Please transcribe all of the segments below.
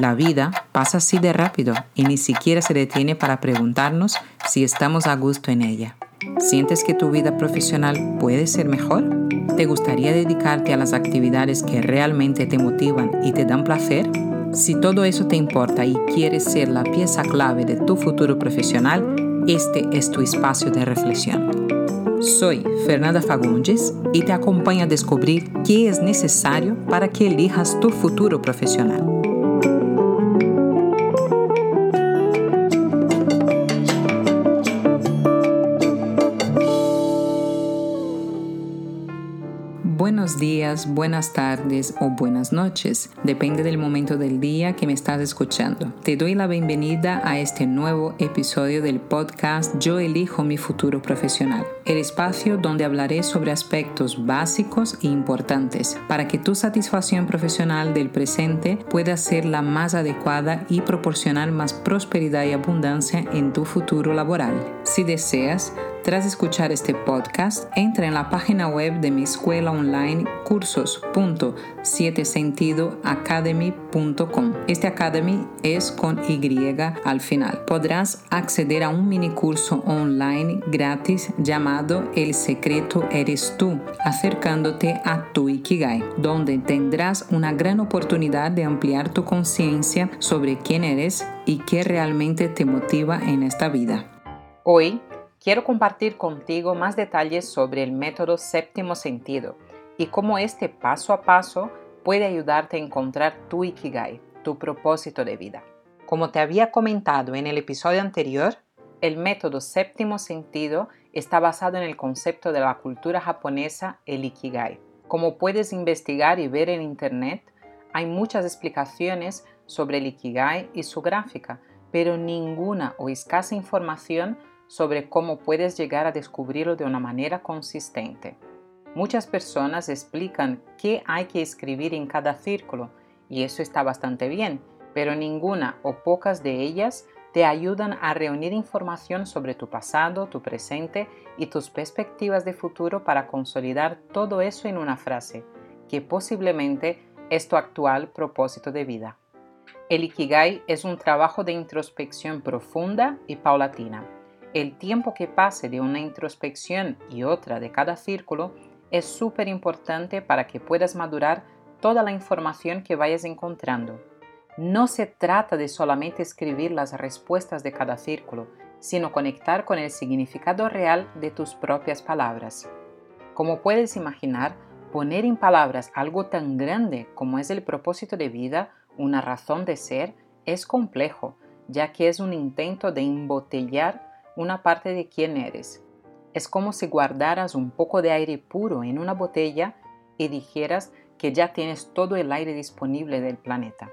La vida pasa así de rápido y ni siquiera se detiene para preguntarnos si estamos a gusto en ella. ¿Sientes que tu vida profesional puede ser mejor? ¿Te gustaría dedicarte a las actividades que realmente te motivan y te dan placer? Si todo eso te importa y quieres ser la pieza clave de tu futuro profesional, este es tu espacio de reflexión. Soy Fernanda Fagundes y te acompaño a descubrir qué es necesario para que elijas tu futuro profesional. Buenas tardes o buenas noches, depende del momento del día que me estás escuchando. Te doy la bienvenida a este nuevo episodio del podcast Yo elijo mi futuro profesional, el espacio donde hablaré sobre aspectos básicos e importantes para que tu satisfacción profesional del presente pueda ser la más adecuada y proporcionar más prosperidad y abundancia en tu futuro laboral. Si deseas, tras escuchar este podcast, entra en la página web de mi escuela online cursos.7sentidoacademy.com. Este academy es con Y al final. Podrás acceder a un mini curso online gratis llamado El secreto eres tú, acercándote a tu Ikigai, donde tendrás una gran oportunidad de ampliar tu conciencia sobre quién eres y qué realmente te motiva en esta vida. Hoy quiero compartir contigo más detalles sobre el método séptimo sentido y cómo este paso a paso puede ayudarte a encontrar tu Ikigai, tu propósito de vida. Como te había comentado en el episodio anterior, el método séptimo sentido está basado en el concepto de la cultura japonesa, el Ikigai. Como puedes investigar y ver en Internet, hay muchas explicaciones sobre el Ikigai y su gráfica, pero ninguna o escasa información sobre cómo puedes llegar a descubrirlo de una manera consistente. Muchas personas explican qué hay que escribir en cada círculo y eso está bastante bien, pero ninguna o pocas de ellas te ayudan a reunir información sobre tu pasado, tu presente y tus perspectivas de futuro para consolidar todo eso en una frase, que posiblemente es tu actual propósito de vida. El Ikigai es un trabajo de introspección profunda y paulatina el tiempo que pase de una introspección y otra de cada círculo es súper importante para que puedas madurar toda la información que vayas encontrando. No se trata de solamente escribir las respuestas de cada círculo, sino conectar con el significado real de tus propias palabras. Como puedes imaginar, poner en palabras algo tan grande como es el propósito de vida, una razón de ser, es complejo, ya que es un intento de embotellar una parte de quién eres. Es como si guardaras un poco de aire puro en una botella y dijeras que ya tienes todo el aire disponible del planeta.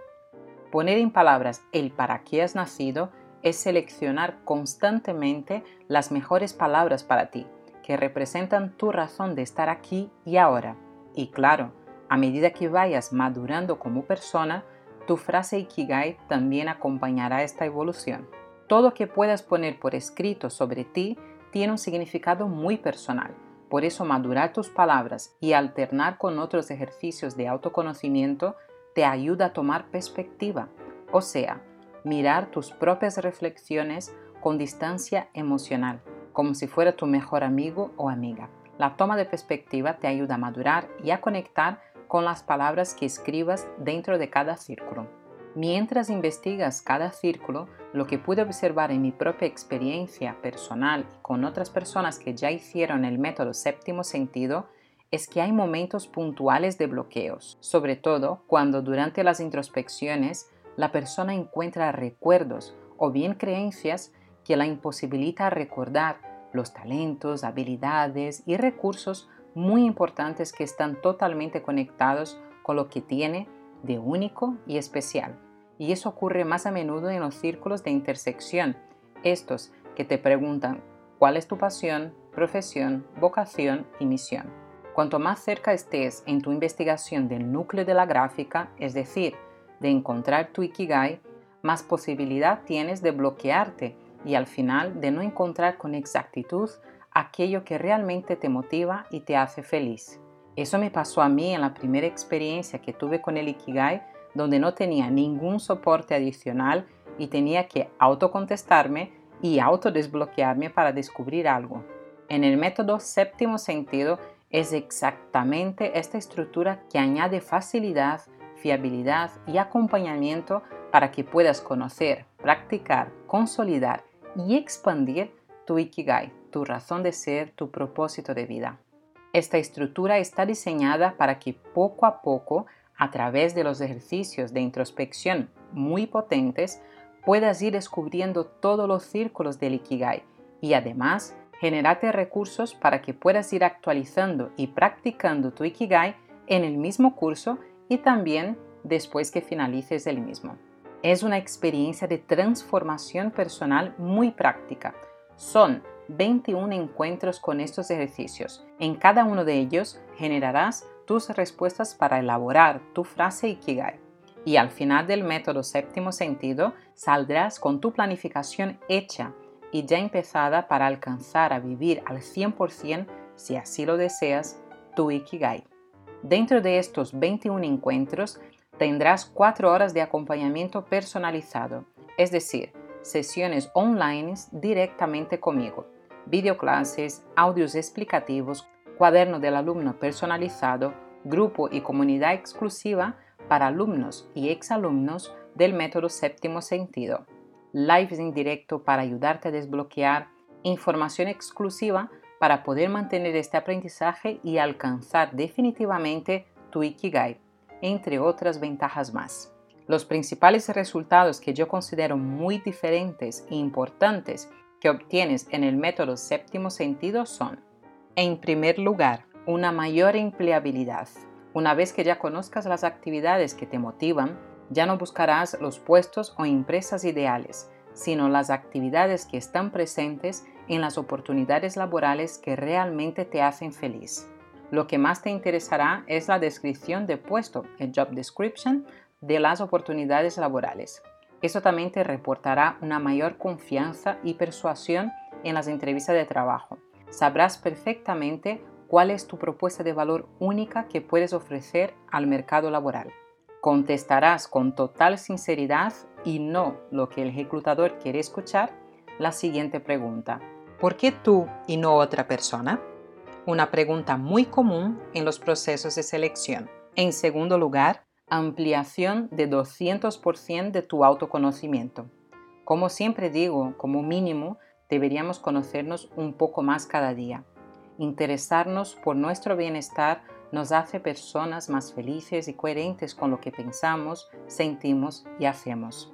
Poner en palabras el para qué has nacido es seleccionar constantemente las mejores palabras para ti, que representan tu razón de estar aquí y ahora. Y claro, a medida que vayas madurando como persona, tu frase Ikigai también acompañará esta evolución. Todo que puedas poner por escrito sobre ti tiene un significado muy personal. Por eso madurar tus palabras y alternar con otros ejercicios de autoconocimiento te ayuda a tomar perspectiva, o sea, mirar tus propias reflexiones con distancia emocional, como si fuera tu mejor amigo o amiga. La toma de perspectiva te ayuda a madurar y a conectar con las palabras que escribas dentro de cada círculo. Mientras investigas cada círculo, lo que pude observar en mi propia experiencia personal y con otras personas que ya hicieron el método séptimo sentido es que hay momentos puntuales de bloqueos, sobre todo cuando durante las introspecciones la persona encuentra recuerdos o bien creencias que la imposibilita recordar los talentos, habilidades y recursos muy importantes que están totalmente conectados con lo que tiene de único y especial. Y eso ocurre más a menudo en los círculos de intersección, estos que te preguntan cuál es tu pasión, profesión, vocación y misión. Cuanto más cerca estés en tu investigación del núcleo de la gráfica, es decir, de encontrar tu ikigai, más posibilidad tienes de bloquearte y al final de no encontrar con exactitud aquello que realmente te motiva y te hace feliz. Eso me pasó a mí en la primera experiencia que tuve con el Ikigai donde no tenía ningún soporte adicional y tenía que autocontestarme y autodesbloquearme para descubrir algo. En el método séptimo sentido es exactamente esta estructura que añade facilidad, fiabilidad y acompañamiento para que puedas conocer, practicar, consolidar y expandir tu Ikigai, tu razón de ser, tu propósito de vida. Esta estructura está diseñada para que poco a poco, a través de los ejercicios de introspección muy potentes, puedas ir descubriendo todos los círculos del Ikigai y además generarte recursos para que puedas ir actualizando y practicando tu Ikigai en el mismo curso y también después que finalices el mismo. Es una experiencia de transformación personal muy práctica. Son 21 encuentros con estos ejercicios. En cada uno de ellos generarás tus respuestas para elaborar tu frase Ikigai. Y al final del método séptimo sentido saldrás con tu planificación hecha y ya empezada para alcanzar a vivir al 100%, si así lo deseas, tu Ikigai. Dentro de estos 21 encuentros tendrás 4 horas de acompañamiento personalizado, es decir, sesiones online directamente conmigo videoclases, audios explicativos, cuaderno del alumno personalizado, grupo y comunidad exclusiva para alumnos y exalumnos del método séptimo sentido, lives en directo para ayudarte a desbloquear, información exclusiva para poder mantener este aprendizaje y alcanzar definitivamente tu Ikigai, entre otras ventajas más. Los principales resultados que yo considero muy diferentes e importantes que obtienes en el método séptimo sentido son, en primer lugar, una mayor empleabilidad. Una vez que ya conozcas las actividades que te motivan, ya no buscarás los puestos o empresas ideales, sino las actividades que están presentes en las oportunidades laborales que realmente te hacen feliz. Lo que más te interesará es la descripción de puesto, el job description, de las oportunidades laborales. Eso también te reportará una mayor confianza y persuasión en las entrevistas de trabajo. Sabrás perfectamente cuál es tu propuesta de valor única que puedes ofrecer al mercado laboral. Contestarás con total sinceridad y no lo que el reclutador quiere escuchar la siguiente pregunta. ¿Por qué tú y no otra persona? Una pregunta muy común en los procesos de selección. En segundo lugar, ampliación de 200% de tu autoconocimiento. Como siempre digo, como mínimo, deberíamos conocernos un poco más cada día. Interesarnos por nuestro bienestar nos hace personas más felices y coherentes con lo que pensamos, sentimos y hacemos.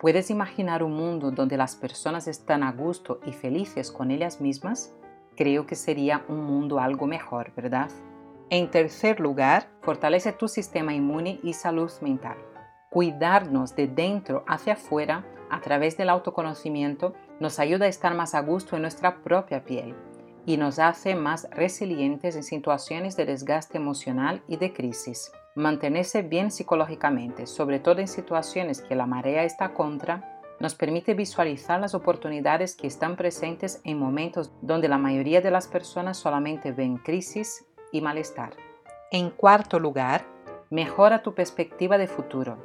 ¿Puedes imaginar un mundo donde las personas están a gusto y felices con ellas mismas? Creo que sería un mundo algo mejor, ¿verdad? En tercer lugar, fortalece tu sistema inmune y salud mental. Cuidarnos de dentro hacia afuera a través del autoconocimiento nos ayuda a estar más a gusto en nuestra propia piel y nos hace más resilientes en situaciones de desgaste emocional y de crisis. Mantenerse bien psicológicamente, sobre todo en situaciones que la marea está contra, nos permite visualizar las oportunidades que están presentes en momentos donde la mayoría de las personas solamente ven crisis y malestar. En cuarto lugar, mejora tu perspectiva de futuro.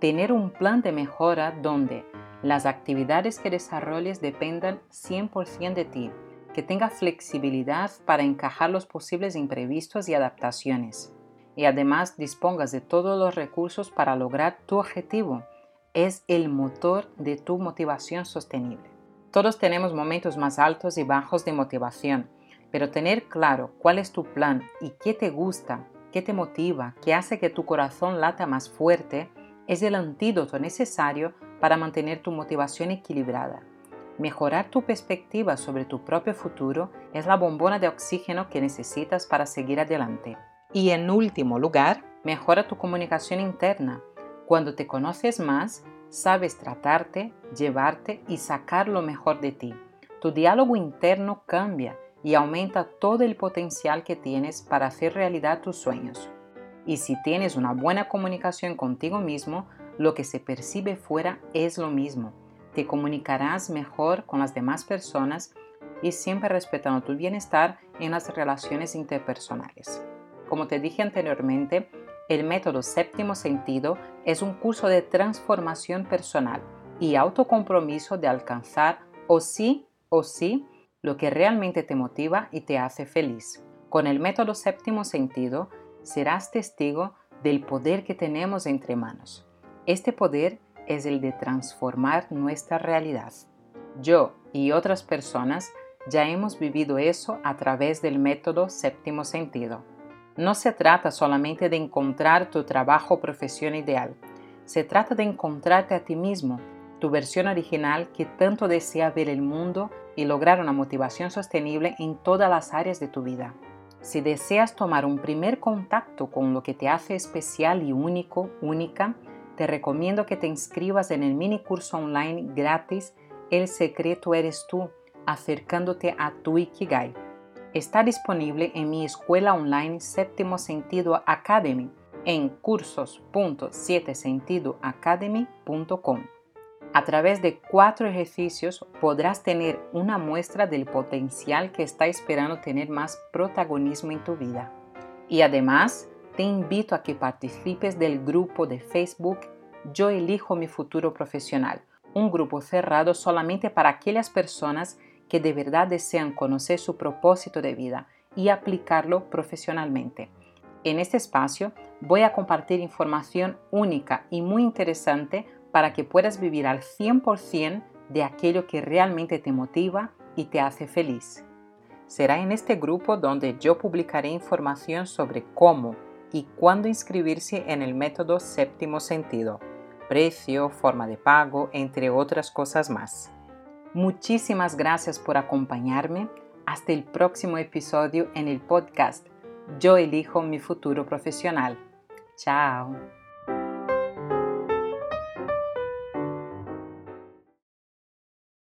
Tener un plan de mejora donde las actividades que desarrolles dependan 100% de ti, que tenga flexibilidad para encajar los posibles imprevistos y adaptaciones, y además dispongas de todos los recursos para lograr tu objetivo, es el motor de tu motivación sostenible. Todos tenemos momentos más altos y bajos de motivación, pero tener claro cuál es tu plan y qué te gusta, qué te motiva, qué hace que tu corazón lata más fuerte, es el antídoto necesario para mantener tu motivación equilibrada. Mejorar tu perspectiva sobre tu propio futuro es la bombona de oxígeno que necesitas para seguir adelante. Y en último lugar, mejora tu comunicación interna. Cuando te conoces más, sabes tratarte, llevarte y sacar lo mejor de ti. Tu diálogo interno cambia y aumenta todo el potencial que tienes para hacer realidad tus sueños. Y si tienes una buena comunicación contigo mismo, lo que se percibe fuera es lo mismo. Te comunicarás mejor con las demás personas y siempre respetando tu bienestar en las relaciones interpersonales. Como te dije anteriormente, El método séptimo sentido es un curso de transformación personal y autocompromiso de alcanzar o sí o sí lo que realmente te motiva y te hace feliz. Con el método séptimo sentido serás testigo del poder que tenemos entre manos. Este poder es el de transformar nuestra realidad. Yo y otras personas ya hemos vivido eso a través del método séptimo sentido. No se trata solamente de encontrar tu trabajo o profesión ideal, se trata de encontrarte a ti mismo, tu versión original que tanto desea ver el mundo y lograr una motivación sostenible en todas las áreas de tu vida. Si deseas tomar un primer contacto con lo que te hace especial y único, única, te recomiendo que te inscribas en el mini curso online gratis El secreto eres tú, acercándote a tu Ikigai está disponible en mi escuela online Séptimo Sentido Academy en cursos.7sentidoacademy.com. A través de cuatro ejercicios podrás tener una muestra del potencial que está esperando tener más protagonismo en tu vida. Y además, te invito a que participes del grupo de Facebook Yo elijo mi futuro profesional, un grupo cerrado solamente para aquellas personas que de verdad desean conocer su propósito de vida y aplicarlo profesionalmente. En este espacio voy a compartir información única y muy interesante para que puedas vivir al 100% de aquello que realmente te motiva y te hace feliz. Será en este grupo donde yo publicaré información sobre cómo y cuándo inscribirse en el método séptimo sentido, precio, forma de pago, entre otras cosas más. Muchísimas gracias por acompañarme. Hasta el próximo episodio en el podcast Yo elijo mi futuro profesional. Chao.